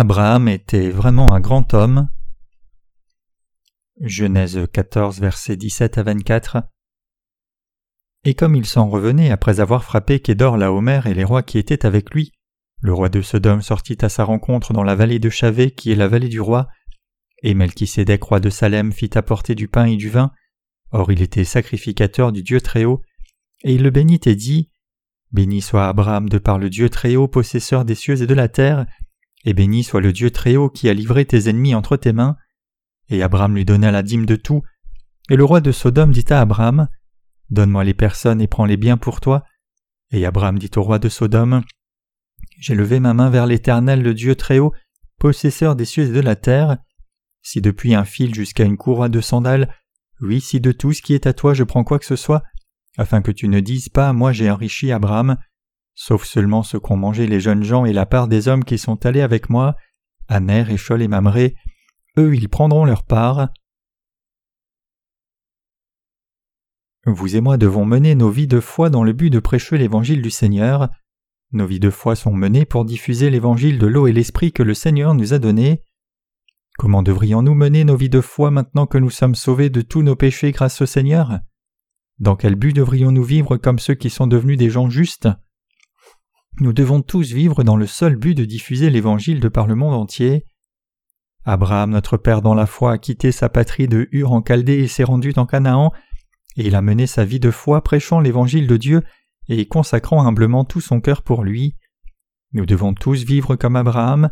Abraham était vraiment un grand homme. Genèse 14, versets 17 à 24. Et comme il s'en revenait après avoir frappé Kédor Laomer et les rois qui étaient avec lui, le roi de Sodome sortit à sa rencontre dans la vallée de Chavé, qui est la vallée du roi, et Melchisédek, roi de Salem, fit apporter du pain et du vin. Or il était sacrificateur du Dieu Très-Haut, et il le bénit et dit Béni soit Abraham de par le Dieu Très-Haut, possesseur des cieux et de la terre, et béni soit le Dieu Très-Haut qui a livré tes ennemis entre tes mains. Et Abraham lui donna la dîme de tout. Et le roi de Sodome dit à Abraham Donne-moi les personnes et prends-les bien pour toi. Et Abraham dit au roi de Sodome J'ai levé ma main vers l'Éternel, le Dieu Très-Haut, possesseur des cieux et de la terre. Si depuis un fil jusqu'à une courroie de sandales, oui, si de tout ce qui est à toi je prends quoi que ce soit, afin que tu ne dises pas Moi j'ai enrichi Abraham, sauf seulement ce qu'ont mangé les jeunes gens et la part des hommes qui sont allés avec moi, Aner, Échol et Mamré, eux ils prendront leur part. Vous et moi devons mener nos vies de foi dans le but de prêcher l'évangile du Seigneur. Nos vies de foi sont menées pour diffuser l'évangile de l'eau et l'esprit que le Seigneur nous a donné. Comment devrions-nous mener nos vies de foi maintenant que nous sommes sauvés de tous nos péchés grâce au Seigneur? Dans quel but devrions-nous vivre comme ceux qui sont devenus des gens justes? Nous devons tous vivre dans le seul but de diffuser l'Évangile de par le monde entier. Abraham, notre Père dans la foi, a quitté sa patrie de Hur en Chaldée et s'est rendu en Canaan, et il a mené sa vie de foi prêchant l'Évangile de Dieu et consacrant humblement tout son cœur pour lui. Nous devons tous vivre comme Abraham.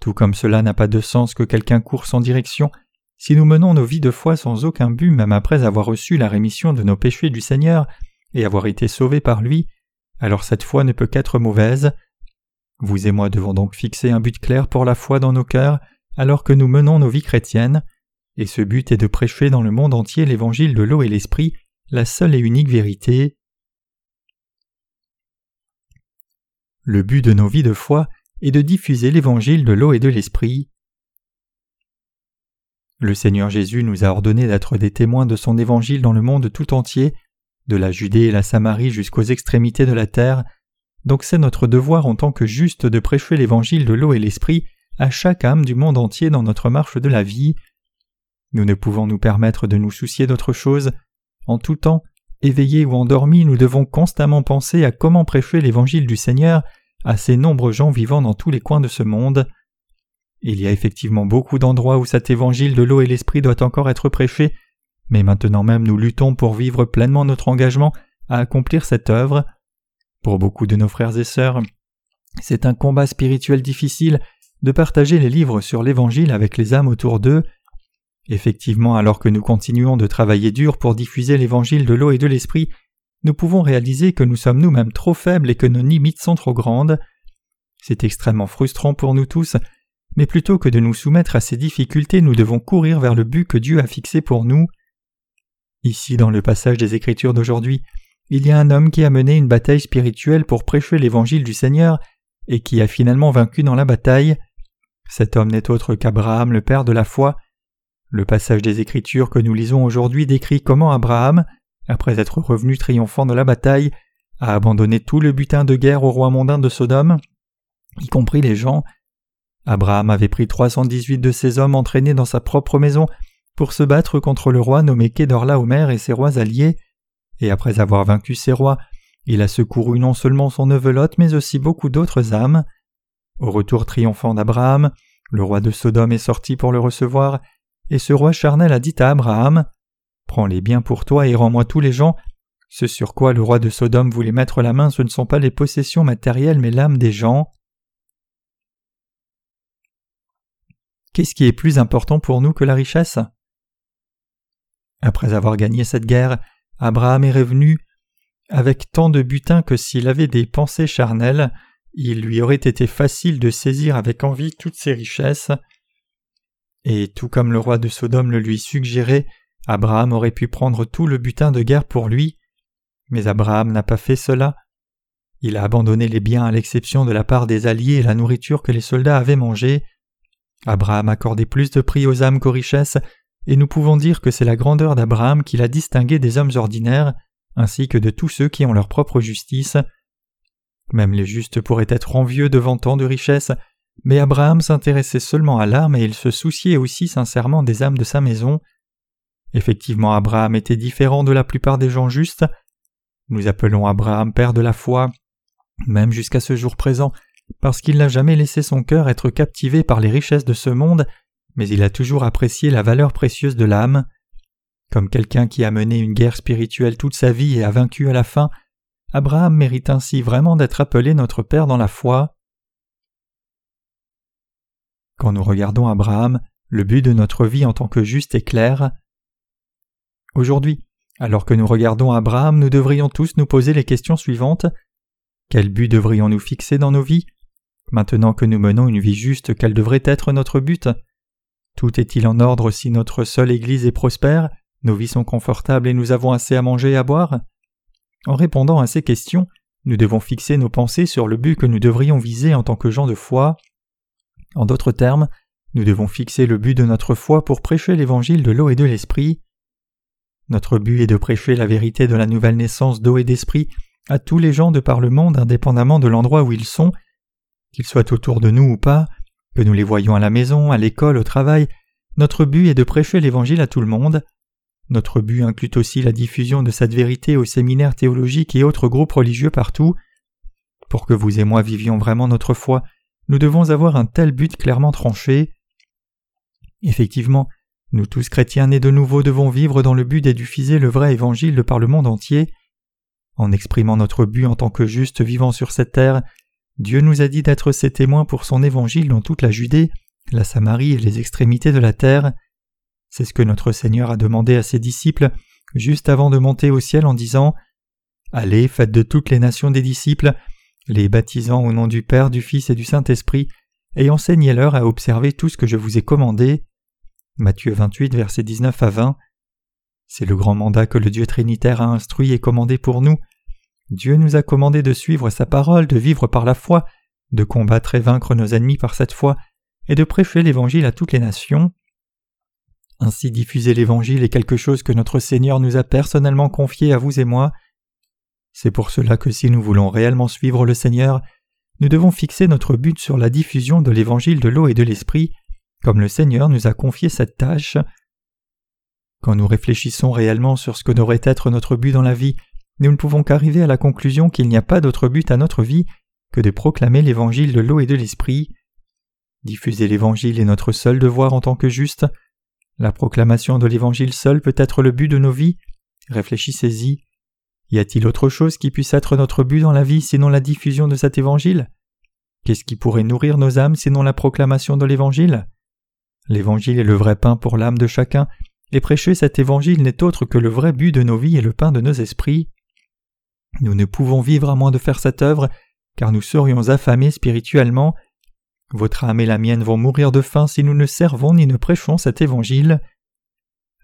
Tout comme cela n'a pas de sens que quelqu'un court sans direction, si nous menons nos vies de foi sans aucun but même après avoir reçu la rémission de nos péchés du Seigneur et avoir été sauvés par lui, alors cette foi ne peut qu'être mauvaise. Vous et moi devons donc fixer un but clair pour la foi dans nos cœurs alors que nous menons nos vies chrétiennes, et ce but est de prêcher dans le monde entier l'évangile de l'eau et l'esprit, la seule et unique vérité. Le but de nos vies de foi est de diffuser l'évangile de l'eau et de l'esprit. Le Seigneur Jésus nous a ordonné d'être des témoins de son évangile dans le monde tout entier de la Judée et la Samarie jusqu'aux extrémités de la terre, donc c'est notre devoir en tant que juste de prêcher l'évangile de l'eau et l'esprit à chaque âme du monde entier dans notre marche de la vie. Nous ne pouvons nous permettre de nous soucier d'autre chose. En tout temps, éveillés ou endormis, nous devons constamment penser à comment prêcher l'évangile du Seigneur à ces nombreux gens vivant dans tous les coins de ce monde. Il y a effectivement beaucoup d'endroits où cet évangile de l'eau et l'esprit doit encore être prêché, mais maintenant même nous luttons pour vivre pleinement notre engagement à accomplir cette œuvre. Pour beaucoup de nos frères et sœurs, c'est un combat spirituel difficile de partager les livres sur l'Évangile avec les âmes autour d'eux. Effectivement, alors que nous continuons de travailler dur pour diffuser l'Évangile de l'eau et de l'Esprit, nous pouvons réaliser que nous sommes nous-mêmes trop faibles et que nos limites sont trop grandes. C'est extrêmement frustrant pour nous tous, mais plutôt que de nous soumettre à ces difficultés, nous devons courir vers le but que Dieu a fixé pour nous. Ici, dans le passage des Écritures d'aujourd'hui, il y a un homme qui a mené une bataille spirituelle pour prêcher l'évangile du Seigneur et qui a finalement vaincu dans la bataille. Cet homme n'est autre qu'Abraham, le père de la foi. Le passage des Écritures que nous lisons aujourd'hui décrit comment Abraham, après être revenu triomphant de la bataille, a abandonné tout le butin de guerre au roi mondain de Sodome, y compris les gens. Abraham avait pris 318 de ses hommes entraînés dans sa propre maison pour se battre contre le roi nommé Kedorlaomer et ses rois alliés, et après avoir vaincu ces rois, il a secouru non seulement son neveu Lot, mais aussi beaucoup d'autres âmes. Au retour triomphant d'Abraham, le roi de Sodome est sorti pour le recevoir, et ce roi charnel a dit à Abraham Prends-les biens pour toi et rends-moi tous les gens. Ce sur quoi le roi de Sodome voulait mettre la main, ce ne sont pas les possessions matérielles, mais l'âme des gens. Qu'est-ce qui est plus important pour nous que la richesse? Après avoir gagné cette guerre, Abraham est revenu avec tant de butin que s'il avait des pensées charnelles, il lui aurait été facile de saisir avec envie toutes ses richesses. Et tout comme le roi de Sodome le lui suggérait, Abraham aurait pu prendre tout le butin de guerre pour lui. Mais Abraham n'a pas fait cela. Il a abandonné les biens à l'exception de la part des alliés et la nourriture que les soldats avaient mangée. Abraham accordait plus de prix aux âmes qu'aux richesses, et nous pouvons dire que c'est la grandeur d'Abraham qui l'a distingué des hommes ordinaires, ainsi que de tous ceux qui ont leur propre justice. Même les justes pourraient être envieux devant tant de richesses, Mais Abraham s'intéressait seulement à l'âme et il se souciait aussi sincèrement des âmes de sa maison. Effectivement, Abraham était différent de la plupart des gens justes. Nous appelons Abraham père de la foi, même jusqu'à ce jour présent, parce qu'il n'a jamais laissé son cœur être captivé par les richesses de ce monde, mais il a toujours apprécié la valeur précieuse de l'âme. Comme quelqu'un qui a mené une guerre spirituelle toute sa vie et a vaincu à la fin, Abraham mérite ainsi vraiment d'être appelé notre Père dans la foi. Quand nous regardons Abraham, le but de notre vie en tant que juste est clair. Aujourd'hui, alors que nous regardons Abraham, nous devrions tous nous poser les questions suivantes. Quel but devrions-nous fixer dans nos vies? Maintenant que nous menons une vie juste, quel devrait être notre but? Tout est-il en ordre si notre seule Église est prospère, nos vies sont confortables et nous avons assez à manger et à boire? En répondant à ces questions, nous devons fixer nos pensées sur le but que nous devrions viser en tant que gens de foi. En d'autres termes, nous devons fixer le but de notre foi pour prêcher l'évangile de l'eau et de l'esprit. Notre but est de prêcher la vérité de la nouvelle naissance d'eau et d'esprit à tous les gens de par le monde indépendamment de l'endroit où ils sont, qu'ils soient autour de nous ou pas, que nous les voyions à la maison, à l'école, au travail, notre but est de prêcher l'Évangile à tout le monde. Notre but inclut aussi la diffusion de cette vérité aux séminaires théologiques et autres groupes religieux partout. Pour que vous et moi vivions vraiment notre foi, nous devons avoir un tel but clairement tranché. Effectivement, nous tous chrétiens nés de nouveau devons vivre dans le but d'édifier le vrai évangile par le monde entier. En exprimant notre but en tant que juste vivant sur cette terre, Dieu nous a dit d'être ses témoins pour son évangile dans toute la Judée, la Samarie et les extrémités de la terre. C'est ce que notre Seigneur a demandé à ses disciples juste avant de monter au ciel en disant Allez, faites de toutes les nations des disciples, les baptisant au nom du Père, du Fils et du Saint-Esprit, et enseignez-leur à observer tout ce que je vous ai commandé. Matthieu 28, versets 19 à 20. C'est le grand mandat que le Dieu Trinitaire a instruit et commandé pour nous. Dieu nous a commandé de suivre sa parole, de vivre par la foi, de combattre et vaincre nos ennemis par cette foi, et de prêcher l'Évangile à toutes les nations. Ainsi diffuser l'Évangile est quelque chose que notre Seigneur nous a personnellement confié à vous et moi. C'est pour cela que si nous voulons réellement suivre le Seigneur, nous devons fixer notre but sur la diffusion de l'Évangile de l'eau et de l'Esprit, comme le Seigneur nous a confié cette tâche. Quand nous réfléchissons réellement sur ce que devrait être notre but dans la vie, nous ne pouvons qu'arriver à la conclusion qu'il n'y a pas d'autre but à notre vie que de proclamer l'Évangile de l'eau et de l'Esprit. Diffuser l'Évangile est notre seul devoir en tant que juste. La proclamation de l'Évangile seul peut être le but de nos vies. Réfléchissez-y. Y a-t-il autre chose qui puisse être notre but dans la vie sinon la diffusion de cet Évangile? Qu'est-ce qui pourrait nourrir nos âmes sinon la proclamation de l'Évangile? L'Évangile est le vrai pain pour l'âme de chacun, et prêcher cet Évangile n'est autre que le vrai but de nos vies et le pain de nos esprits. Nous ne pouvons vivre à moins de faire cette œuvre, car nous serions affamés spirituellement. Votre âme et la mienne vont mourir de faim si nous ne servons ni ne prêchons cet Évangile.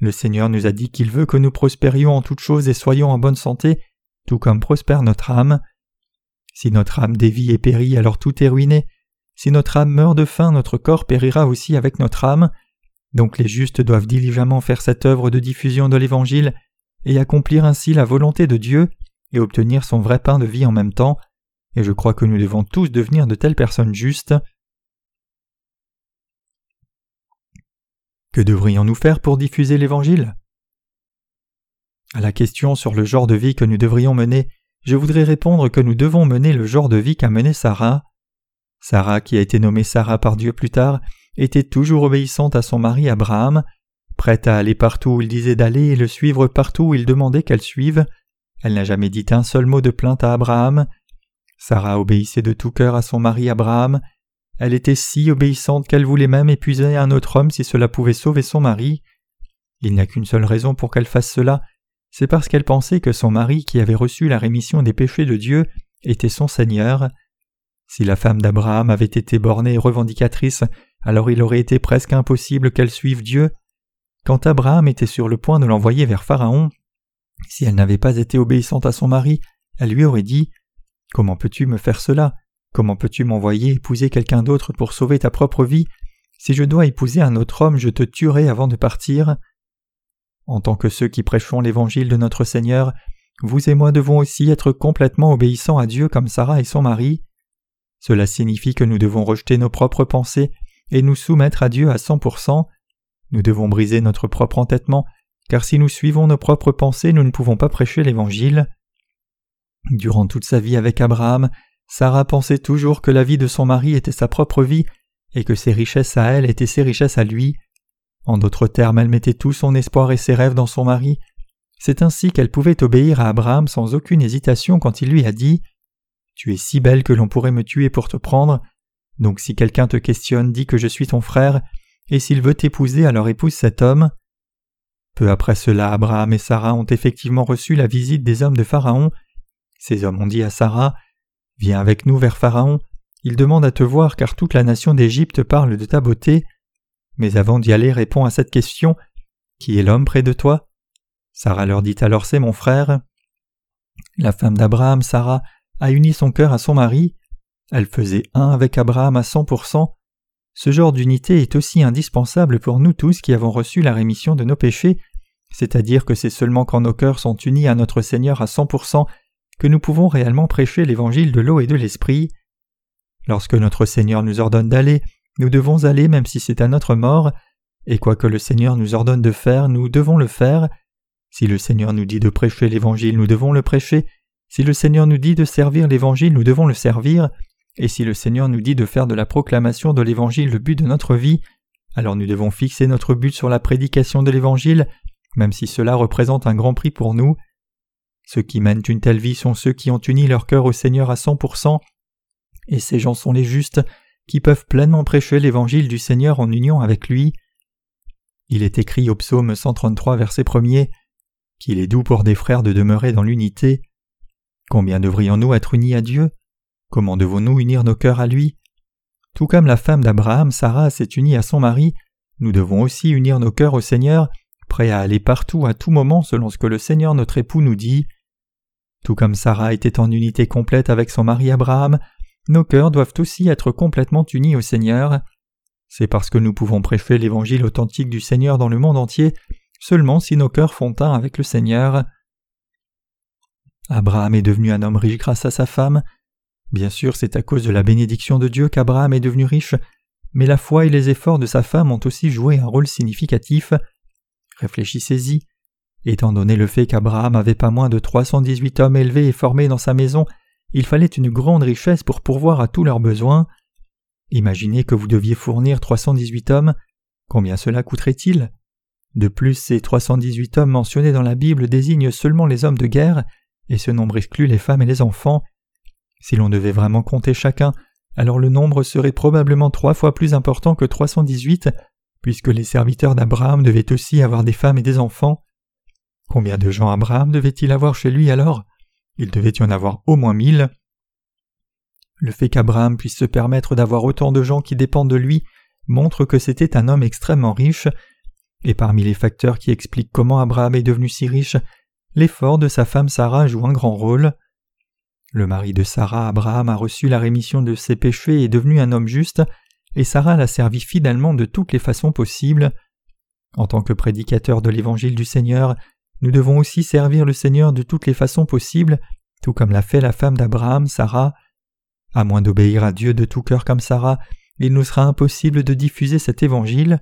Le Seigneur nous a dit qu'il veut que nous prospérions en toutes choses et soyons en bonne santé, tout comme prospère notre âme. Si notre âme dévie et périt, alors tout est ruiné. Si notre âme meurt de faim, notre corps périra aussi avec notre âme. Donc les justes doivent diligemment faire cette œuvre de diffusion de l'Évangile et accomplir ainsi la volonté de Dieu et obtenir son vrai pain de vie en même temps, et je crois que nous devons tous devenir de telles personnes justes. Que devrions-nous faire pour diffuser l'Évangile? À la question sur le genre de vie que nous devrions mener, je voudrais répondre que nous devons mener le genre de vie qu'a mené Sarah. Sarah, qui a été nommée Sarah par Dieu plus tard, était toujours obéissante à son mari Abraham, prête à aller partout où il disait d'aller et le suivre partout où il demandait qu'elle suive. Elle n'a jamais dit un seul mot de plainte à Abraham. Sarah obéissait de tout cœur à son mari Abraham. Elle était si obéissante qu'elle voulait même épuiser un autre homme si cela pouvait sauver son mari. Il n'y a qu'une seule raison pour qu'elle fasse cela, c'est parce qu'elle pensait que son mari, qui avait reçu la rémission des péchés de Dieu, était son Seigneur. Si la femme d'Abraham avait été bornée et revendicatrice, alors il aurait été presque impossible qu'elle suive Dieu. Quand Abraham était sur le point de l'envoyer vers Pharaon, si elle n'avait pas été obéissante à son mari, elle lui aurait dit Comment peux-tu me faire cela? Comment peux-tu m'envoyer épouser quelqu'un d'autre pour sauver ta propre vie? Si je dois épouser un autre homme, je te tuerai avant de partir. En tant que ceux qui prêchons l'évangile de notre Seigneur, vous et moi devons aussi être complètement obéissants à Dieu comme Sarah et son mari. Cela signifie que nous devons rejeter nos propres pensées et nous soumettre à Dieu à 100%. Nous devons briser notre propre entêtement, car si nous suivons nos propres pensées, nous ne pouvons pas prêcher l'Évangile. Durant toute sa vie avec Abraham, Sarah pensait toujours que la vie de son mari était sa propre vie et que ses richesses à elle étaient ses richesses à lui. En d'autres termes, elle mettait tout son espoir et ses rêves dans son mari. C'est ainsi qu'elle pouvait obéir à Abraham sans aucune hésitation quand il lui a dit Tu es si belle que l'on pourrait me tuer pour te prendre. Donc si quelqu'un te questionne, dis que je suis ton frère, et s'il veut t'épouser, alors épouse cet homme. Peu après cela, Abraham et Sarah ont effectivement reçu la visite des hommes de Pharaon. Ces hommes ont dit à Sarah Viens avec nous vers Pharaon, il demande à te voir car toute la nation d'Égypte parle de ta beauté. Mais avant d'y aller, réponds à cette question Qui est l'homme près de toi? Sarah leur dit alors C'est mon frère. La femme d'Abraham, Sarah, a uni son cœur à son mari. Elle faisait un avec Abraham à cent pour cent. Ce genre d'unité est aussi indispensable pour nous tous qui avons reçu la rémission de nos péchés, c'est-à-dire que c'est seulement quand nos cœurs sont unis à notre Seigneur à cent pour cent que nous pouvons réellement prêcher l'évangile de l'eau et de l'esprit. Lorsque notre Seigneur nous ordonne d'aller, nous devons aller même si c'est à notre mort, et quoi que le Seigneur nous ordonne de faire, nous devons le faire. Si le Seigneur nous dit de prêcher l'Évangile, nous devons le prêcher. Si le Seigneur nous dit de servir l'Évangile, nous devons le servir. Et si le Seigneur nous dit de faire de la proclamation de l'Évangile le but de notre vie, alors nous devons fixer notre but sur la prédication de l'Évangile, même si cela représente un grand prix pour nous. Ceux qui mènent une telle vie sont ceux qui ont uni leur cœur au Seigneur à cent pour cent, et ces gens sont les justes qui peuvent pleinement prêcher l'évangile du Seigneur en union avec lui. Il est écrit au psaume 133 verset 1 qu'il est doux pour des frères de demeurer dans l'unité. Combien devrions-nous être unis à Dieu? Comment devons-nous unir nos cœurs à lui? Tout comme la femme d'Abraham, Sarah, s'est unie à son mari, nous devons aussi unir nos cœurs au Seigneur, prêts à aller partout à tout moment selon ce que le Seigneur notre époux nous dit. Tout comme Sarah était en unité complète avec son mari Abraham, nos cœurs doivent aussi être complètement unis au Seigneur. C'est parce que nous pouvons prêcher l'évangile authentique du Seigneur dans le monde entier seulement si nos cœurs font un avec le Seigneur. Abraham est devenu un homme riche grâce à sa femme. Bien sûr, c'est à cause de la bénédiction de Dieu qu'Abraham est devenu riche, mais la foi et les efforts de sa femme ont aussi joué un rôle significatif. Réfléchissez-y. Étant donné le fait qu'Abraham avait pas moins de 318 hommes élevés et formés dans sa maison, il fallait une grande richesse pour pourvoir à tous leurs besoins. Imaginez que vous deviez fournir 318 hommes, combien cela coûterait-il? De plus, ces 318 hommes mentionnés dans la Bible désignent seulement les hommes de guerre, et ce nombre exclut les femmes et les enfants. Si l'on devait vraiment compter chacun, alors le nombre serait probablement trois fois plus important que 318, puisque les serviteurs d'Abraham devaient aussi avoir des femmes et des enfants. Combien de gens Abraham devait-il avoir chez lui alors? Il devait y en avoir au moins mille. Le fait qu'Abraham puisse se permettre d'avoir autant de gens qui dépendent de lui montre que c'était un homme extrêmement riche, et parmi les facteurs qui expliquent comment Abraham est devenu si riche, l'effort de sa femme Sarah joue un grand rôle. Le mari de Sarah, Abraham, a reçu la rémission de ses péchés et est devenu un homme juste, et Sarah l'a servi fidèlement de toutes les façons possibles. En tant que prédicateur de l'évangile du Seigneur, nous devons aussi servir le Seigneur de toutes les façons possibles, tout comme l'a fait la femme d'Abraham, Sarah. À moins d'obéir à Dieu de tout cœur comme Sarah, il nous sera impossible de diffuser cet évangile.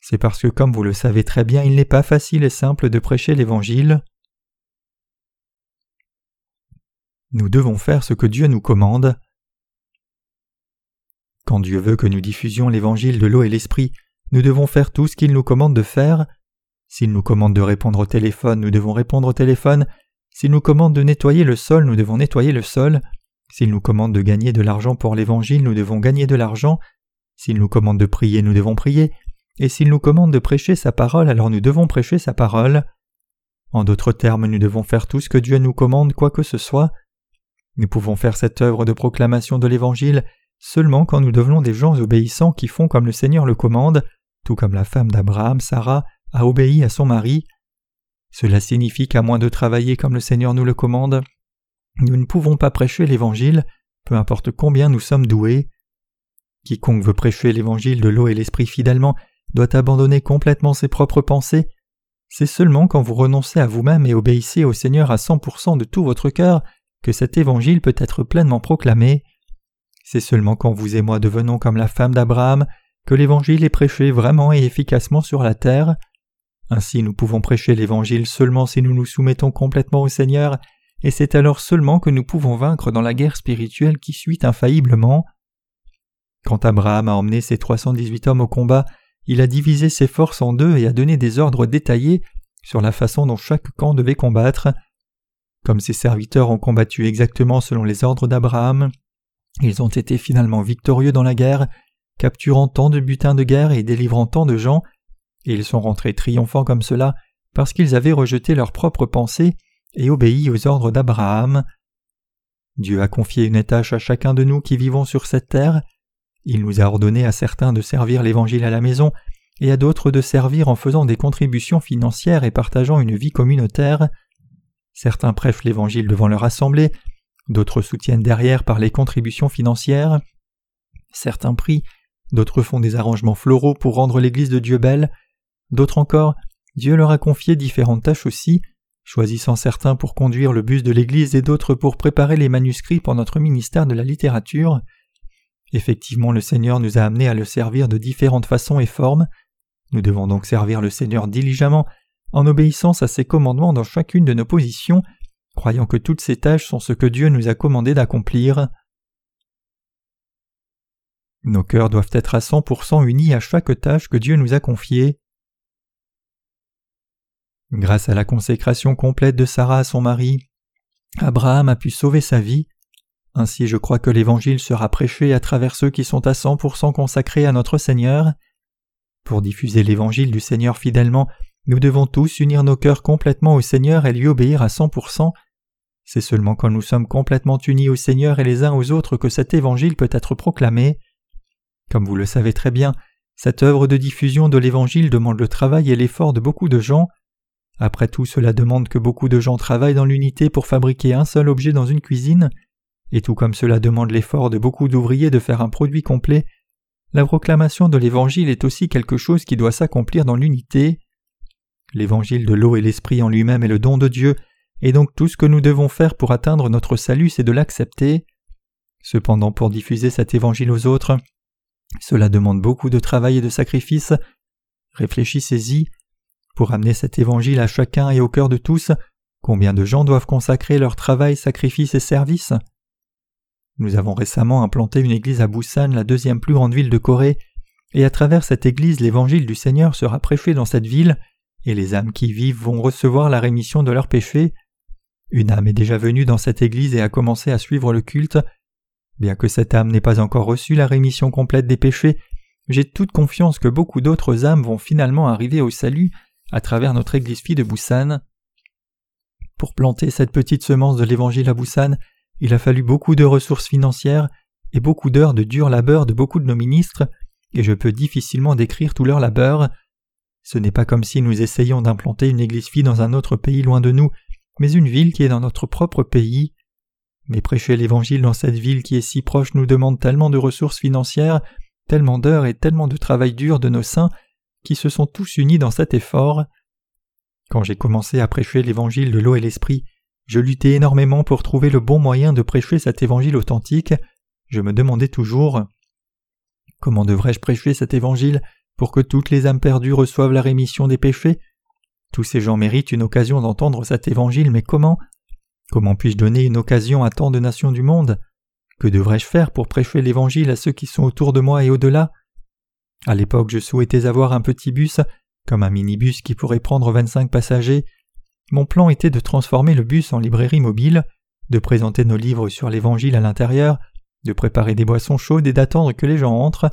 C'est parce que, comme vous le savez très bien, il n'est pas facile et simple de prêcher l'évangile. Nous devons faire ce que Dieu nous commande. Quand Dieu veut que nous diffusions l'évangile de l'eau et l'esprit, nous devons faire tout ce qu'il nous commande de faire. S'il nous commande de répondre au téléphone, nous devons répondre au téléphone. S'il nous commande de nettoyer le sol, nous devons nettoyer le sol. S'il nous commande de gagner de l'argent pour l'Évangile, nous devons gagner de l'argent. S'il nous commande de prier, nous devons prier. Et s'il nous commande de prêcher sa parole, alors nous devons prêcher sa parole. En d'autres termes, nous devons faire tout ce que Dieu nous commande, quoi que ce soit. Nous pouvons faire cette œuvre de proclamation de l'Évangile seulement quand nous devenons des gens obéissants qui font comme le Seigneur le commande, tout comme la femme d'Abraham, Sarah, a obéi à son mari. Cela signifie qu'à moins de travailler comme le Seigneur nous le commande, nous ne pouvons pas prêcher l'Évangile, peu importe combien nous sommes doués. Quiconque veut prêcher l'Évangile de l'eau et l'Esprit fidèlement doit abandonner complètement ses propres pensées. C'est seulement quand vous renoncez à vous-même et obéissez au Seigneur à 100% de tout votre cœur que cet Évangile peut être pleinement proclamé. C'est seulement quand vous et moi devenons comme la femme d'Abraham que l'Évangile est prêché vraiment et efficacement sur la terre. Ainsi nous pouvons prêcher l'Évangile seulement si nous nous soumettons complètement au Seigneur, et c'est alors seulement que nous pouvons vaincre dans la guerre spirituelle qui suit infailliblement. Quand Abraham a emmené ses 318 hommes au combat, il a divisé ses forces en deux et a donné des ordres détaillés sur la façon dont chaque camp devait combattre. Comme ses serviteurs ont combattu exactement selon les ordres d'Abraham, ils ont été finalement victorieux dans la guerre, capturant tant de butins de guerre et délivrant tant de gens, et ils sont rentrés triomphants comme cela parce qu'ils avaient rejeté leurs propres pensées et obéi aux ordres d'Abraham. Dieu a confié une tâche à chacun de nous qui vivons sur cette terre, il nous a ordonné à certains de servir l'Évangile à la maison et à d'autres de servir en faisant des contributions financières et partageant une vie communautaire. Certains prêchent l'Évangile devant leur assemblée, d'autres soutiennent derrière par les contributions financières. Certains prient, d'autres font des arrangements floraux pour rendre l'Église de Dieu belle, d'autres encore, Dieu leur a confié différentes tâches aussi, choisissant certains pour conduire le bus de l'Église et d'autres pour préparer les manuscrits pour notre ministère de la littérature. Effectivement, le Seigneur nous a amenés à le servir de différentes façons et formes. Nous devons donc servir le Seigneur diligemment, en obéissance à ses commandements dans chacune de nos positions, croyant que toutes ces tâches sont ce que Dieu nous a commandé d'accomplir. Nos cœurs doivent être à 100% unis à chaque tâche que Dieu nous a confiée. Grâce à la consécration complète de Sarah à son mari, Abraham a pu sauver sa vie. Ainsi je crois que l'Évangile sera prêché à travers ceux qui sont à 100% consacrés à notre Seigneur. Pour diffuser l'Évangile du Seigneur fidèlement, nous devons tous unir nos cœurs complètement au Seigneur et lui obéir à 100%. C'est seulement quand nous sommes complètement unis au Seigneur et les uns aux autres que cet Évangile peut être proclamé. Comme vous le savez très bien, cette œuvre de diffusion de l'Évangile demande le travail et l'effort de beaucoup de gens. Après tout, cela demande que beaucoup de gens travaillent dans l'unité pour fabriquer un seul objet dans une cuisine. Et tout comme cela demande l'effort de beaucoup d'ouvriers de faire un produit complet, la proclamation de l'Évangile est aussi quelque chose qui doit s'accomplir dans l'unité. L'Évangile de l'eau et l'Esprit en lui-même est le don de Dieu, et donc tout ce que nous devons faire pour atteindre notre salut, c'est de l'accepter. Cependant, pour diffuser cet Évangile aux autres, cela demande beaucoup de travail et de sacrifice. Réfléchissez-y. Pour amener cet Évangile à chacun et au cœur de tous, combien de gens doivent consacrer leur travail, sacrifice et service nous avons récemment implanté une église à Busan, la deuxième plus grande ville de Corée, et à travers cette église l'évangile du Seigneur sera prêché dans cette ville, et les âmes qui vivent vont recevoir la rémission de leurs péchés. Une âme est déjà venue dans cette église et a commencé à suivre le culte. Bien que cette âme n'ait pas encore reçu la rémission complète des péchés, j'ai toute confiance que beaucoup d'autres âmes vont finalement arriver au salut à travers notre église fille de Busan. Pour planter cette petite semence de l'évangile à Busan, il a fallu beaucoup de ressources financières et beaucoup d'heures de dur labeur de beaucoup de nos ministres, et je peux difficilement décrire tout leur labeur. Ce n'est pas comme si nous essayions d'implanter une église fille dans un autre pays loin de nous, mais une ville qui est dans notre propre pays. Mais prêcher l'Évangile dans cette ville qui est si proche nous demande tellement de ressources financières, tellement d'heures et tellement de travail dur de nos saints, qui se sont tous unis dans cet effort. Quand j'ai commencé à prêcher l'Évangile de l'eau et l'Esprit, je luttais énormément pour trouver le bon moyen de prêcher cet évangile authentique. Je me demandais toujours Comment devrais-je prêcher cet évangile? Pour que toutes les âmes perdues reçoivent la rémission des péchés. Tous ces gens méritent une occasion d'entendre cet évangile, mais comment? Comment puis-je donner une occasion à tant de nations du monde? Que devrais-je faire pour prêcher l'évangile à ceux qui sont autour de moi et au-delà? À l'époque, je souhaitais avoir un petit bus, comme un minibus qui pourrait prendre vingt-cinq passagers, mon plan était de transformer le bus en librairie mobile, de présenter nos livres sur l'Évangile à l'intérieur, de préparer des boissons chaudes et d'attendre que les gens entrent.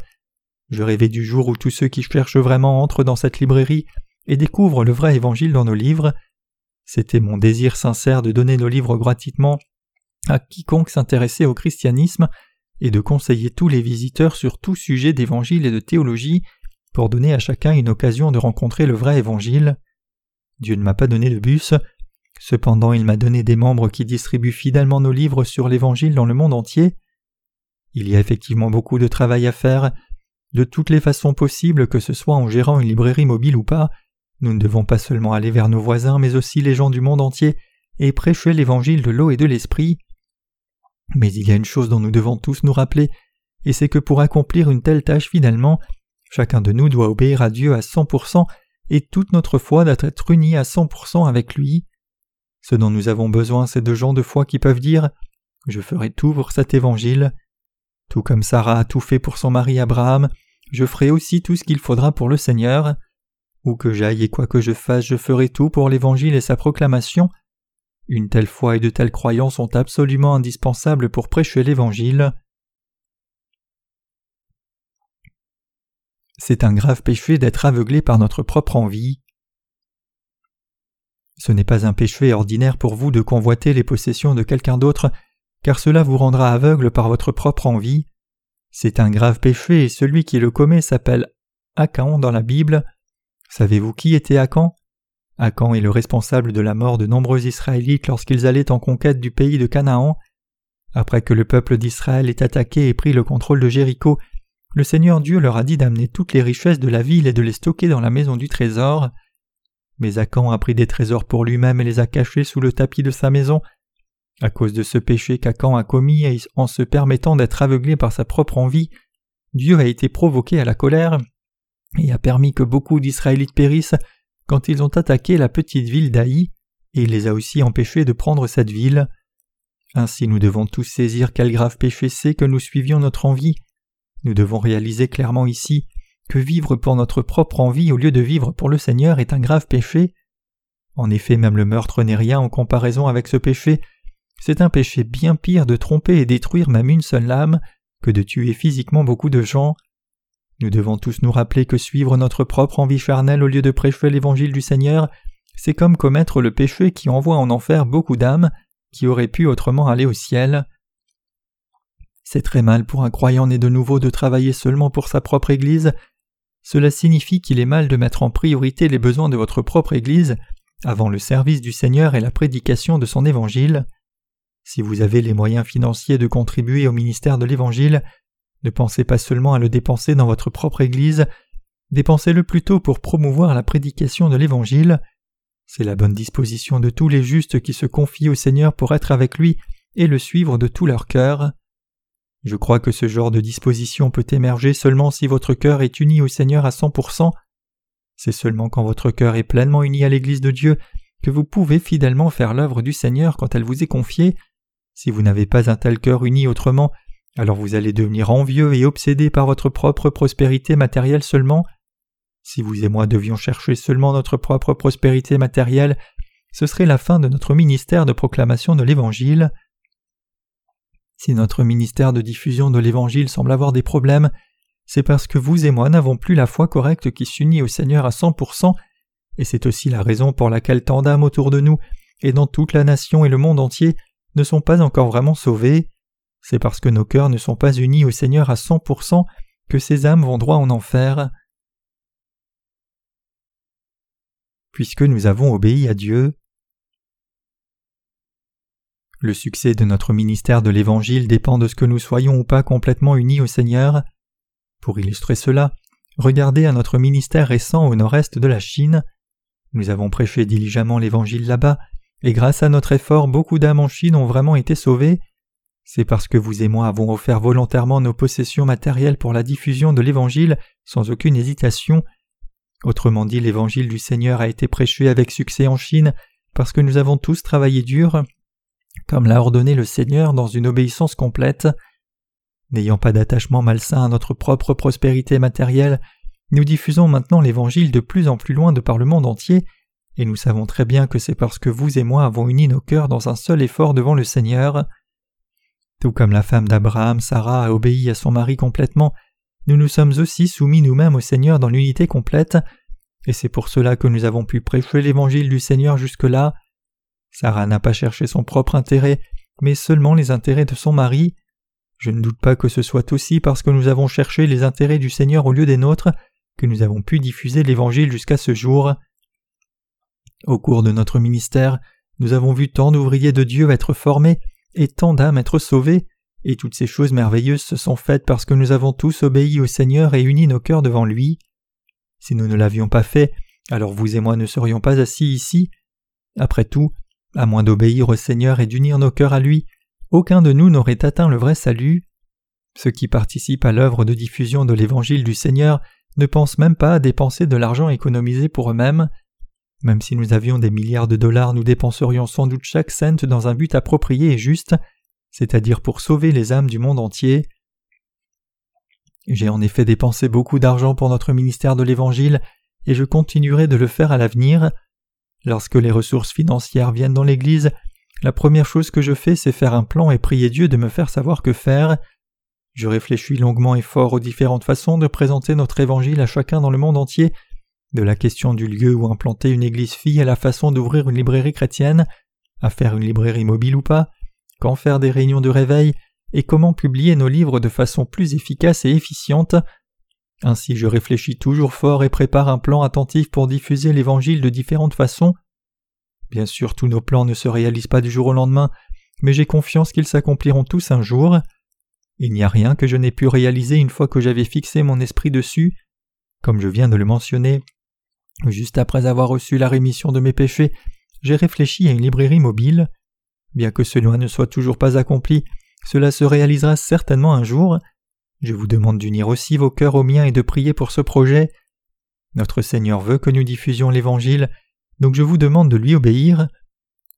Je rêvais du jour où tous ceux qui cherchent vraiment entrent dans cette librairie et découvrent le vrai Évangile dans nos livres. C'était mon désir sincère de donner nos livres gratuitement à quiconque s'intéressait au christianisme et de conseiller tous les visiteurs sur tout sujet d'évangile et de théologie pour donner à chacun une occasion de rencontrer le vrai évangile. Dieu ne m'a pas donné de bus, cependant il m'a donné des membres qui distribuent fidèlement nos livres sur l'Évangile dans le monde entier. Il y a effectivement beaucoup de travail à faire, de toutes les façons possibles, que ce soit en gérant une librairie mobile ou pas, nous ne devons pas seulement aller vers nos voisins, mais aussi les gens du monde entier, et prêcher l'Évangile de l'eau et de l'Esprit. Mais il y a une chose dont nous devons tous nous rappeler, et c'est que pour accomplir une telle tâche finalement, chacun de nous doit obéir à Dieu à 100% et toute notre foi doit être unie à 100% avec lui. Ce dont nous avons besoin, c'est de gens de foi qui peuvent dire Je ferai tout pour cet évangile. Tout comme Sarah a tout fait pour son mari Abraham, je ferai aussi tout ce qu'il faudra pour le Seigneur. Où que j'aille et quoi que je fasse, je ferai tout pour l'Évangile et sa proclamation. Une telle foi et de telles croyances sont absolument indispensables pour prêcher l'Évangile. C'est un grave péché d'être aveuglé par notre propre envie. Ce n'est pas un péché ordinaire pour vous de convoiter les possessions de quelqu'un d'autre, car cela vous rendra aveugle par votre propre envie. C'est un grave péché et celui qui le commet s'appelle Akan dans la Bible. Savez-vous qui était Akan Akan est le responsable de la mort de nombreux Israélites lorsqu'ils allaient en conquête du pays de Canaan. Après que le peuple d'Israël ait attaqué et pris le contrôle de Jéricho, le Seigneur Dieu leur a dit d'amener toutes les richesses de la ville et de les stocker dans la maison du trésor. Mais Akan a pris des trésors pour lui-même et les a cachés sous le tapis de sa maison. À cause de ce péché qu'Akan a commis et en se permettant d'être aveuglé par sa propre envie, Dieu a été provoqué à la colère et a permis que beaucoup d'Israélites périssent quand ils ont attaqué la petite ville d'Aï, et il les a aussi empêchés de prendre cette ville. Ainsi nous devons tous saisir quel grave péché c'est que nous suivions notre envie. Nous devons réaliser clairement ici que vivre pour notre propre envie au lieu de vivre pour le Seigneur est un grave péché. En effet, même le meurtre n'est rien en comparaison avec ce péché. C'est un péché bien pire de tromper et détruire même une seule âme que de tuer physiquement beaucoup de gens. Nous devons tous nous rappeler que suivre notre propre envie charnelle au lieu de prêcher l'évangile du Seigneur, c'est comme commettre le péché qui envoie en enfer beaucoup d'âmes qui auraient pu autrement aller au ciel. C'est très mal pour un croyant né de nouveau de travailler seulement pour sa propre Église. Cela signifie qu'il est mal de mettre en priorité les besoins de votre propre Église avant le service du Seigneur et la prédication de son Évangile. Si vous avez les moyens financiers de contribuer au ministère de l'Évangile, ne pensez pas seulement à le dépenser dans votre propre Église, dépensez-le plutôt pour promouvoir la prédication de l'Évangile. C'est la bonne disposition de tous les justes qui se confient au Seigneur pour être avec lui et le suivre de tout leur cœur. Je crois que ce genre de disposition peut émerger seulement si votre cœur est uni au Seigneur à 100%. C'est seulement quand votre cœur est pleinement uni à l'Église de Dieu que vous pouvez fidèlement faire l'œuvre du Seigneur quand elle vous est confiée. Si vous n'avez pas un tel cœur uni autrement, alors vous allez devenir envieux et obsédé par votre propre prospérité matérielle seulement. Si vous et moi devions chercher seulement notre propre prospérité matérielle, ce serait la fin de notre ministère de proclamation de l'Évangile. Si notre ministère de diffusion de l'Évangile semble avoir des problèmes, c'est parce que vous et moi n'avons plus la foi correcte qui s'unit au Seigneur à 100%, et c'est aussi la raison pour laquelle tant d'âmes autour de nous et dans toute la nation et le monde entier ne sont pas encore vraiment sauvés. C'est parce que nos cœurs ne sont pas unis au Seigneur à 100% que ces âmes vont droit en enfer. Puisque nous avons obéi à Dieu, le succès de notre ministère de l'Évangile dépend de ce que nous soyons ou pas complètement unis au Seigneur. Pour illustrer cela, regardez à notre ministère récent au nord-est de la Chine. Nous avons prêché diligemment l'Évangile là-bas, et grâce à notre effort, beaucoup d'âmes en Chine ont vraiment été sauvées. C'est parce que vous et moi avons offert volontairement nos possessions matérielles pour la diffusion de l'Évangile sans aucune hésitation. Autrement dit, l'Évangile du Seigneur a été prêché avec succès en Chine parce que nous avons tous travaillé dur comme l'a ordonné le Seigneur dans une obéissance complète. N'ayant pas d'attachement malsain à notre propre prospérité matérielle, nous diffusons maintenant l'Évangile de plus en plus loin de par le monde entier, et nous savons très bien que c'est parce que vous et moi avons uni nos cœurs dans un seul effort devant le Seigneur. Tout comme la femme d'Abraham, Sarah, a obéi à son mari complètement, nous nous sommes aussi soumis nous-mêmes au Seigneur dans l'unité complète, et c'est pour cela que nous avons pu prêcher l'Évangile du Seigneur jusque-là. Sarah n'a pas cherché son propre intérêt, mais seulement les intérêts de son mari. Je ne doute pas que ce soit aussi parce que nous avons cherché les intérêts du Seigneur au lieu des nôtres que nous avons pu diffuser l'Évangile jusqu'à ce jour. Au cours de notre ministère, nous avons vu tant d'ouvriers de Dieu être formés et tant d'âmes être sauvées, et toutes ces choses merveilleuses se sont faites parce que nous avons tous obéi au Seigneur et uni nos cœurs devant lui. Si nous ne l'avions pas fait, alors vous et moi ne serions pas assis ici. Après tout, à moins d'obéir au Seigneur et d'unir nos cœurs à lui, aucun de nous n'aurait atteint le vrai salut. Ceux qui participent à l'œuvre de diffusion de l'Évangile du Seigneur ne pensent même pas à dépenser de l'argent économisé pour eux-mêmes. Même si nous avions des milliards de dollars, nous dépenserions sans doute chaque cent dans un but approprié et juste, c'est-à-dire pour sauver les âmes du monde entier. J'ai en effet dépensé beaucoup d'argent pour notre ministère de l'Évangile, et je continuerai de le faire à l'avenir. Lorsque les ressources financières viennent dans l'Église, la première chose que je fais, c'est faire un plan et prier Dieu de me faire savoir que faire. Je réfléchis longuement et fort aux différentes façons de présenter notre évangile à chacun dans le monde entier, de la question du lieu où implanter une église fille à la façon d'ouvrir une librairie chrétienne, à faire une librairie mobile ou pas, quand faire des réunions de réveil, et comment publier nos livres de façon plus efficace et efficiente. Ainsi je réfléchis toujours fort et prépare un plan attentif pour diffuser l'Évangile de différentes façons. Bien sûr tous nos plans ne se réalisent pas du jour au lendemain, mais j'ai confiance qu'ils s'accompliront tous un jour. Il n'y a rien que je n'ai pu réaliser une fois que j'avais fixé mon esprit dessus. Comme je viens de le mentionner, juste après avoir reçu la rémission de mes péchés, j'ai réfléchi à une librairie mobile. Bien que cela ne soit toujours pas accompli, cela se réalisera certainement un jour. Je vous demande d'unir aussi vos cœurs aux miens et de prier pour ce projet. Notre Seigneur veut que nous diffusions l'Évangile, donc je vous demande de lui obéir.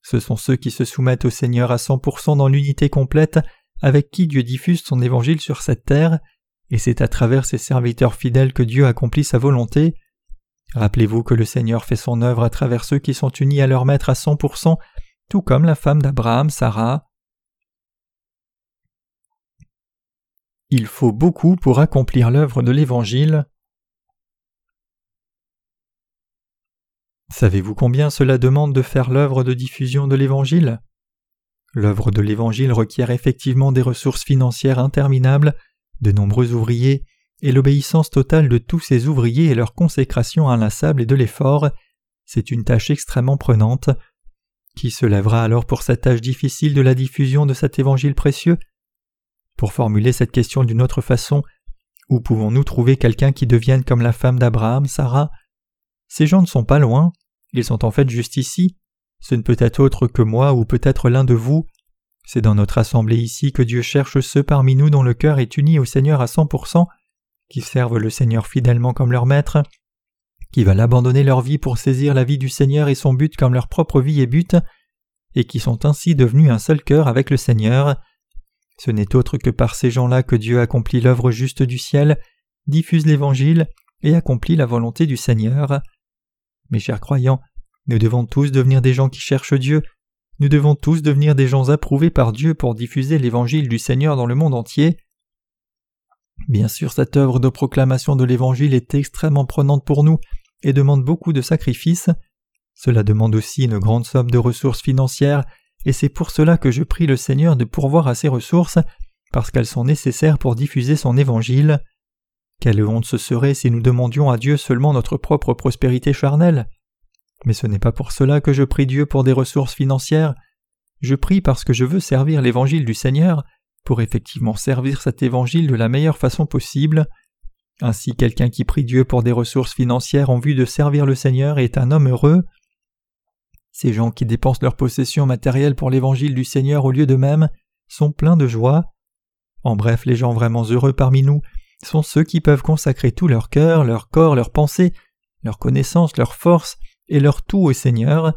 Ce sont ceux qui se soumettent au Seigneur à 100% dans l'unité complète avec qui Dieu diffuse son évangile sur cette terre, et c'est à travers ses serviteurs fidèles que Dieu accomplit sa volonté. Rappelez-vous que le Seigneur fait son œuvre à travers ceux qui sont unis à leur maître à 100%, tout comme la femme d'Abraham, Sarah. Il faut beaucoup pour accomplir l'œuvre de l'Évangile. Savez-vous combien cela demande de faire l'œuvre de diffusion de l'Évangile? L'œuvre de l'Évangile requiert effectivement des ressources financières interminables, de nombreux ouvriers, et l'obéissance totale de tous ces ouvriers et leur consécration inlassable et de l'effort. C'est une tâche extrêmement prenante. Qui se lèvera alors pour cette tâche difficile de la diffusion de cet évangile précieux? Pour formuler cette question d'une autre façon, où pouvons-nous trouver quelqu'un qui devienne comme la femme d'Abraham, Sarah? Ces gens ne sont pas loin, ils sont en fait juste ici, ce ne peut être autre que moi ou peut-être l'un de vous. C'est dans notre assemblée ici que Dieu cherche ceux parmi nous dont le cœur est uni au Seigneur à cent pour cent, qui servent le Seigneur fidèlement comme leur maître, qui veulent abandonner leur vie pour saisir la vie du Seigneur et son but comme leur propre vie et but, et qui sont ainsi devenus un seul cœur avec le Seigneur. Ce n'est autre que par ces gens-là que Dieu accomplit l'œuvre juste du ciel, diffuse l'Évangile et accomplit la volonté du Seigneur. Mes chers croyants, nous devons tous devenir des gens qui cherchent Dieu, nous devons tous devenir des gens approuvés par Dieu pour diffuser l'évangile du Seigneur dans le monde entier. Bien sûr, cette œuvre de proclamation de l'évangile est extrêmement prenante pour nous et demande beaucoup de sacrifices. Cela demande aussi une grande somme de ressources financières, et c'est pour cela que je prie le Seigneur de pourvoir à ces ressources, parce qu'elles sont nécessaires pour diffuser son évangile. Quelle honte ce serait si nous demandions à Dieu seulement notre propre prospérité charnelle. Mais ce n'est pas pour cela que je prie Dieu pour des ressources financières. Je prie parce que je veux servir l'évangile du Seigneur, pour effectivement servir cet évangile de la meilleure façon possible. Ainsi quelqu'un qui prie Dieu pour des ressources financières en vue de servir le Seigneur est un homme heureux. Ces gens qui dépensent leurs possessions matérielles pour l'évangile du Seigneur au lieu d'eux-mêmes sont pleins de joie. En bref, les gens vraiment heureux parmi nous sont ceux qui peuvent consacrer tout leur cœur, leur corps, leurs pensées, leur connaissance, leur force, et leur tout au Seigneur.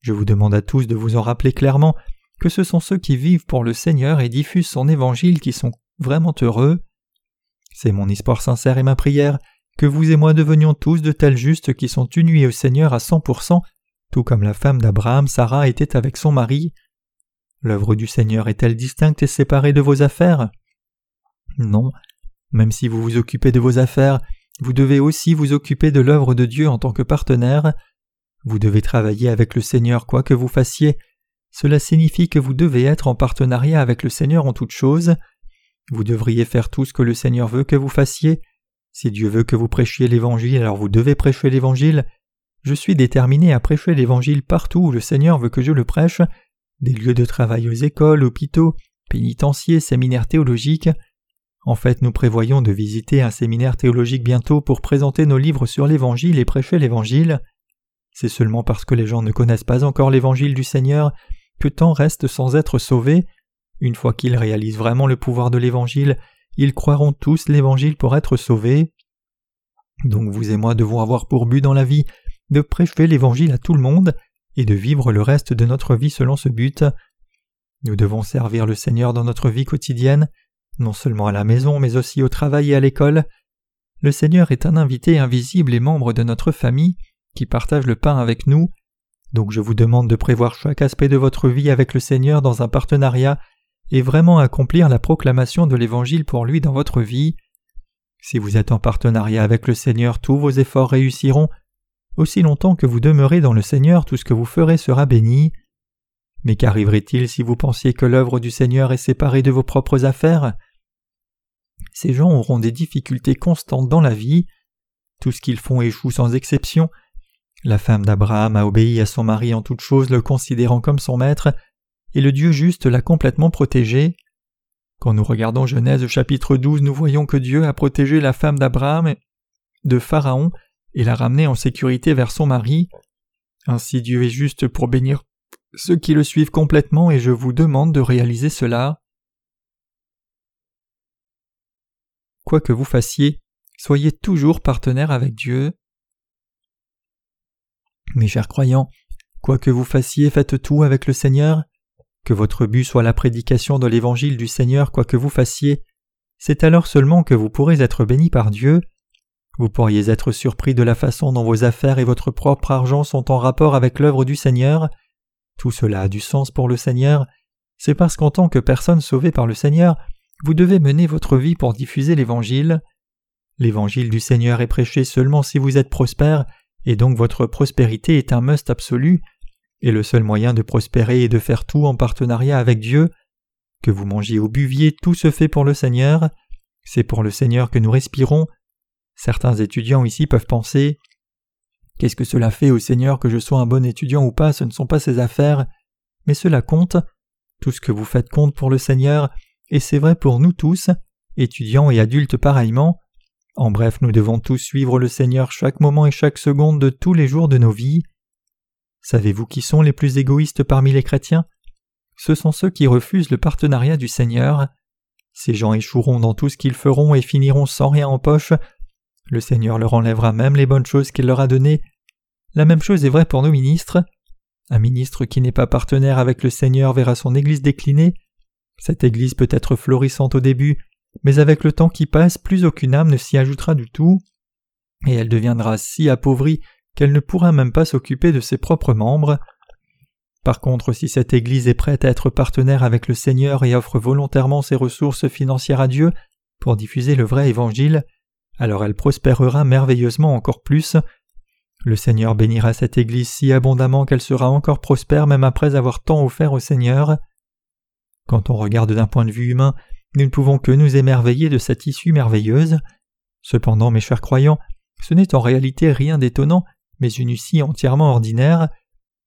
Je vous demande à tous de vous en rappeler clairement que ce sont ceux qui vivent pour le Seigneur et diffusent son évangile qui sont vraiment heureux. C'est mon espoir sincère et ma prière que vous et moi devenions tous de tels justes qui sont unis au Seigneur à cent pour cent, tout comme la femme d'Abraham, Sarah, était avec son mari. L'œuvre du Seigneur est-elle distincte et séparée de vos affaires? Non. Même si vous vous occupez de vos affaires, vous devez aussi vous occuper de l'œuvre de Dieu en tant que partenaire. Vous devez travailler avec le Seigneur quoi que vous fassiez. Cela signifie que vous devez être en partenariat avec le Seigneur en toutes choses. Vous devriez faire tout ce que le Seigneur veut que vous fassiez. Si Dieu veut que vous prêchiez l'Évangile, alors vous devez prêcher l'Évangile. Je suis déterminé à prêcher l'Évangile partout où le Seigneur veut que je le prêche, des lieux de travail aux écoles, hôpitaux, pénitenciers, séminaires théologiques. En fait, nous prévoyons de visiter un séminaire théologique bientôt pour présenter nos livres sur l'Évangile et prêcher l'Évangile. C'est seulement parce que les gens ne connaissent pas encore l'Évangile du Seigneur que tant reste sans être sauvés. une fois qu'ils réalisent vraiment le pouvoir de l'Évangile, ils croiront tous l'Évangile pour être sauvés. Donc vous et moi devons avoir pour but dans la vie de prêcher l'Évangile à tout le monde et de vivre le reste de notre vie selon ce but. Nous devons servir le Seigneur dans notre vie quotidienne, non seulement à la maison mais aussi au travail et à l'école. Le Seigneur est un invité invisible et membre de notre famille qui partage le pain avec nous. Donc je vous demande de prévoir chaque aspect de votre vie avec le Seigneur dans un partenariat et vraiment accomplir la proclamation de l'Évangile pour lui dans votre vie. Si vous êtes en partenariat avec le Seigneur, tous vos efforts réussiront. Aussi longtemps que vous demeurez dans le Seigneur, tout ce que vous ferez sera béni. Mais qu'arriverait-il si vous pensiez que l'œuvre du Seigneur est séparée de vos propres affaires? Ces gens auront des difficultés constantes dans la vie. Tout ce qu'ils font échoue sans exception. La femme d'Abraham a obéi à son mari en toutes choses, le considérant comme son maître, et le Dieu juste l'a complètement protégé. Quand nous regardons Genèse chapitre 12, nous voyons que Dieu a protégé la femme d'Abraham de Pharaon et l'a ramenée en sécurité vers son mari. Ainsi Dieu est juste pour bénir ceux qui le suivent complètement et je vous demande de réaliser cela. Quoi que vous fassiez, soyez toujours partenaire avec Dieu. Mes chers croyants, quoi que vous fassiez, faites tout avec le Seigneur. Que votre but soit la prédication de l'évangile du Seigneur, quoi que vous fassiez, c'est alors seulement que vous pourrez être béni par Dieu. Vous pourriez être surpris de la façon dont vos affaires et votre propre argent sont en rapport avec l'œuvre du Seigneur. Tout cela a du sens pour le Seigneur. C'est parce qu'en tant que personne sauvée par le Seigneur, vous devez mener votre vie pour diffuser l'Évangile. L'Évangile du Seigneur est prêché seulement si vous êtes prospère, et donc votre prospérité est un must absolu, et le seul moyen de prospérer est de faire tout en partenariat avec Dieu. Que vous mangiez ou buviez, tout se fait pour le Seigneur. C'est pour le Seigneur que nous respirons. Certains étudiants ici peuvent penser Qu'est-ce que cela fait au Seigneur que je sois un bon étudiant ou pas, ce ne sont pas ses affaires, mais cela compte. Tout ce que vous faites compte pour le Seigneur, et c'est vrai pour nous tous, étudiants et adultes pareillement. En bref, nous devons tous suivre le Seigneur chaque moment et chaque seconde de tous les jours de nos vies. Savez-vous qui sont les plus égoïstes parmi les chrétiens? Ce sont ceux qui refusent le partenariat du Seigneur. Ces gens échoueront dans tout ce qu'ils feront et finiront sans rien en poche, le Seigneur leur enlèvera même les bonnes choses qu'il leur a données. La même chose est vraie pour nos ministres. Un ministre qui n'est pas partenaire avec le Seigneur verra son Église décliner. Cette Église peut être florissante au début, mais avec le temps qui passe, plus aucune âme ne s'y ajoutera du tout, et elle deviendra si appauvrie qu'elle ne pourra même pas s'occuper de ses propres membres. Par contre, si cette Église est prête à être partenaire avec le Seigneur et offre volontairement ses ressources financières à Dieu pour diffuser le vrai Évangile, alors elle prospérera merveilleusement encore plus. Le Seigneur bénira cette Église si abondamment qu'elle sera encore prospère même après avoir tant offert au Seigneur. Quand on regarde d'un point de vue humain, nous ne pouvons que nous émerveiller de cette issue merveilleuse. Cependant, mes chers croyants, ce n'est en réalité rien d'étonnant, mais une issue entièrement ordinaire.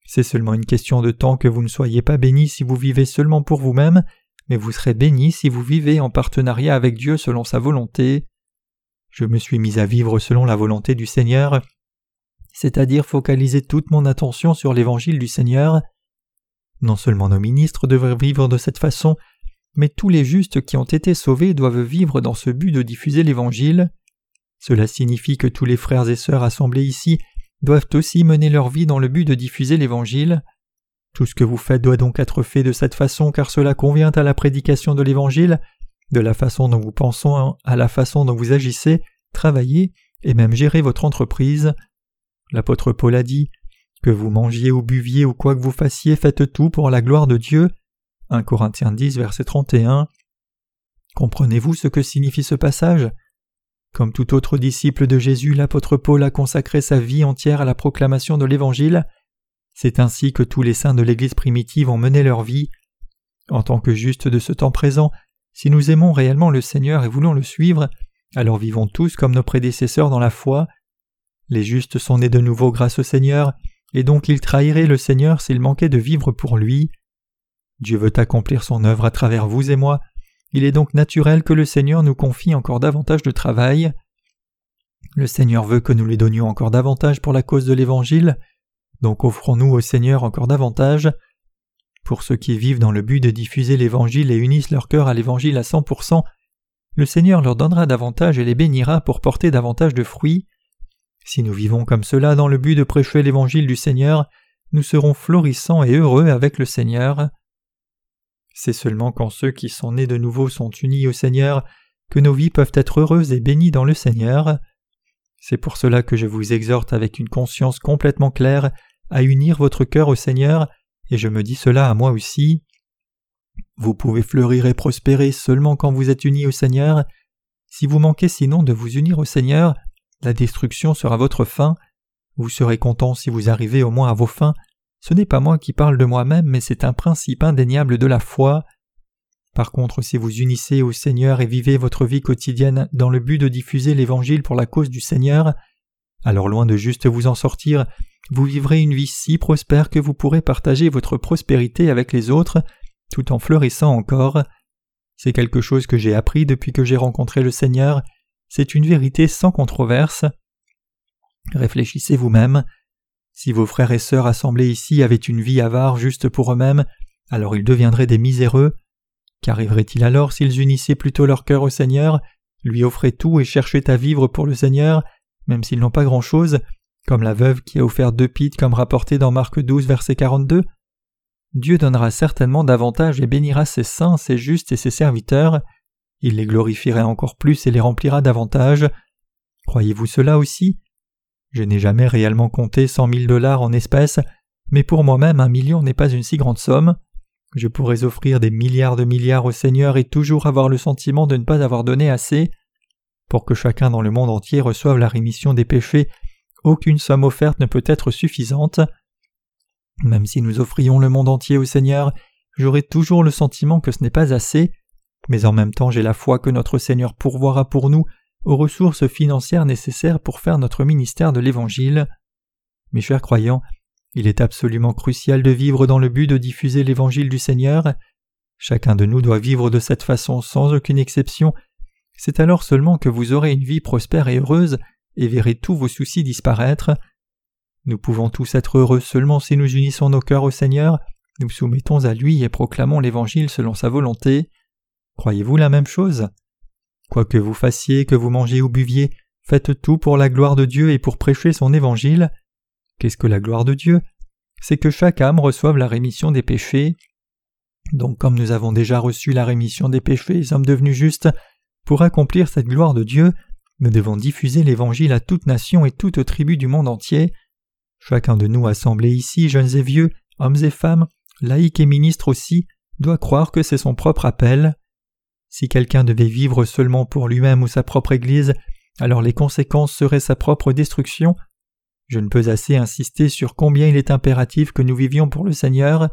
C'est seulement une question de temps que vous ne soyez pas bénis si vous vivez seulement pour vous-même, mais vous serez bénis si vous vivez en partenariat avec Dieu selon sa volonté. Je me suis mis à vivre selon la volonté du Seigneur, c'est-à-dire focaliser toute mon attention sur l'évangile du Seigneur. Non seulement nos ministres devraient vivre de cette façon, mais tous les justes qui ont été sauvés doivent vivre dans ce but de diffuser l'évangile. Cela signifie que tous les frères et sœurs assemblés ici doivent aussi mener leur vie dans le but de diffuser l'évangile. Tout ce que vous faites doit donc être fait de cette façon car cela convient à la prédication de l'évangile de la façon dont vous pensez à la façon dont vous agissez, travaillez et même gérez votre entreprise. L'apôtre Paul a dit Que vous mangiez ou buviez ou quoi que vous fassiez, faites tout pour la gloire de Dieu. 1 Corinthiens 10, verset 31. Comprenez-vous ce que signifie ce passage? Comme tout autre disciple de Jésus, l'apôtre Paul a consacré sa vie entière à la proclamation de l'Évangile. C'est ainsi que tous les saints de l'Église primitive ont mené leur vie. En tant que justes de ce temps présent, si nous aimons réellement le Seigneur et voulons le suivre, alors vivons tous comme nos prédécesseurs dans la foi. Les justes sont nés de nouveau grâce au Seigneur, et donc ils trahiraient le Seigneur s'ils manquaient de vivre pour lui. Dieu veut accomplir son œuvre à travers vous et moi, il est donc naturel que le Seigneur nous confie encore davantage de travail. Le Seigneur veut que nous lui donnions encore davantage pour la cause de l'Évangile, donc offrons-nous au Seigneur encore davantage. Pour ceux qui vivent dans le but de diffuser l'Évangile et unissent leur cœur à l'Évangile à 100%, le Seigneur leur donnera davantage et les bénira pour porter davantage de fruits. Si nous vivons comme cela dans le but de prêcher l'Évangile du Seigneur, nous serons florissants et heureux avec le Seigneur. C'est seulement quand ceux qui sont nés de nouveau sont unis au Seigneur que nos vies peuvent être heureuses et bénies dans le Seigneur. C'est pour cela que je vous exhorte avec une conscience complètement claire à unir votre cœur au Seigneur, et je me dis cela à moi aussi. Vous pouvez fleurir et prospérer seulement quand vous êtes unis au Seigneur. Si vous manquez sinon de vous unir au Seigneur, la destruction sera votre fin. Vous serez content si vous arrivez au moins à vos fins. Ce n'est pas moi qui parle de moi-même, mais c'est un principe indéniable de la foi. Par contre, si vous unissez au Seigneur et vivez votre vie quotidienne dans le but de diffuser l'Évangile pour la cause du Seigneur, alors loin de juste vous en sortir, vous vivrez une vie si prospère que vous pourrez partager votre prospérité avec les autres, tout en fleurissant encore. C'est quelque chose que j'ai appris depuis que j'ai rencontré le Seigneur, c'est une vérité sans controverse. Réfléchissez vous-même. Si vos frères et sœurs assemblés ici avaient une vie avare juste pour eux-mêmes, alors ils deviendraient des miséreux. Qu'arriverait-il alors s'ils unissaient plutôt leur cœur au Seigneur, lui offraient tout et cherchaient à vivre pour le Seigneur, même s'ils n'ont pas grand-chose, comme la veuve qui a offert deux pites comme rapporté dans Marc 12 verset 42 Dieu donnera certainement davantage et bénira ses saints, ses justes et ses serviteurs. Il les glorifierait encore plus et les remplira davantage. Croyez-vous cela aussi? Je n'ai jamais réellement compté cent mille dollars en espèces, mais pour moi-même un million n'est pas une si grande somme. Je pourrais offrir des milliards de milliards au Seigneur et toujours avoir le sentiment de ne pas avoir donné assez. Pour que chacun dans le monde entier reçoive la rémission des péchés, aucune somme offerte ne peut être suffisante. Même si nous offrions le monde entier au Seigneur, j'aurai toujours le sentiment que ce n'est pas assez, mais en même temps j'ai la foi que notre Seigneur pourvoira pour nous aux ressources financières nécessaires pour faire notre ministère de l'Évangile. Mes chers croyants, il est absolument crucial de vivre dans le but de diffuser l'Évangile du Seigneur. Chacun de nous doit vivre de cette façon sans aucune exception. C'est alors seulement que vous aurez une vie prospère et heureuse et verrez tous vos soucis disparaître. Nous pouvons tous être heureux seulement si nous unissons nos cœurs au Seigneur, nous soumettons à lui et proclamons l'Évangile selon sa volonté. Croyez-vous la même chose? Quoi que vous fassiez, que vous mangiez ou buviez, faites tout pour la gloire de Dieu et pour prêcher son Évangile. Qu'est-ce que la gloire de Dieu? C'est que chaque âme reçoive la rémission des péchés. Donc comme nous avons déjà reçu la rémission des péchés et sommes devenus justes, pour accomplir cette gloire de Dieu, nous devons diffuser l'Évangile à toute nation et toute tribu du monde entier. Chacun de nous assemblés ici, jeunes et vieux, hommes et femmes, laïcs et ministres aussi, doit croire que c'est son propre appel. Si quelqu'un devait vivre seulement pour lui-même ou sa propre Église, alors les conséquences seraient sa propre destruction. Je ne peux assez insister sur combien il est impératif que nous vivions pour le Seigneur.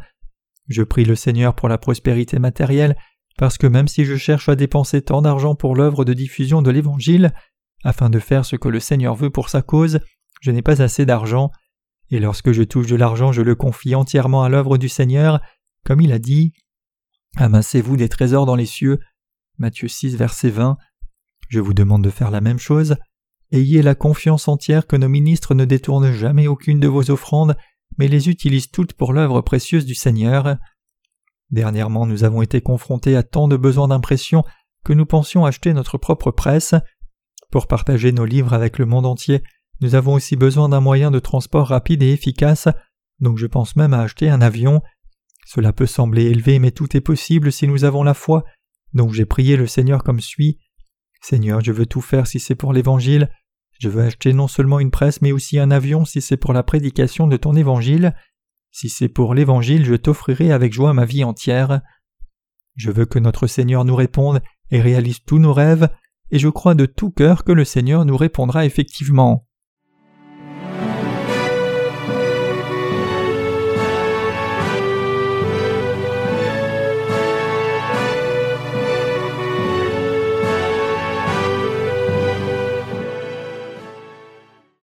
Je prie le Seigneur pour la prospérité matérielle, parce que même si je cherche à dépenser tant d'argent pour l'œuvre de diffusion de l'Évangile, afin de faire ce que le Seigneur veut pour sa cause, je n'ai pas assez d'argent, et lorsque je touche de l'argent je le confie entièrement à l'œuvre du Seigneur, comme il a dit. Amassez-vous des trésors dans les cieux, Matthieu 6, verset 20. Je vous demande de faire la même chose. Ayez la confiance entière que nos ministres ne détournent jamais aucune de vos offrandes, mais les utilisent toutes pour l'œuvre précieuse du Seigneur. Dernièrement, nous avons été confrontés à tant de besoins d'impression que nous pensions acheter notre propre presse. Pour partager nos livres avec le monde entier, nous avons aussi besoin d'un moyen de transport rapide et efficace, donc je pense même à acheter un avion. Cela peut sembler élevé, mais tout est possible si nous avons la foi donc j'ai prié le Seigneur comme suit. Seigneur, je veux tout faire si c'est pour l'Évangile. Je veux acheter non seulement une presse mais aussi un avion si c'est pour la prédication de ton Évangile. Si c'est pour l'Évangile, je t'offrirai avec joie ma vie entière. Je veux que notre Seigneur nous réponde et réalise tous nos rêves, et je crois de tout cœur que le Seigneur nous répondra effectivement.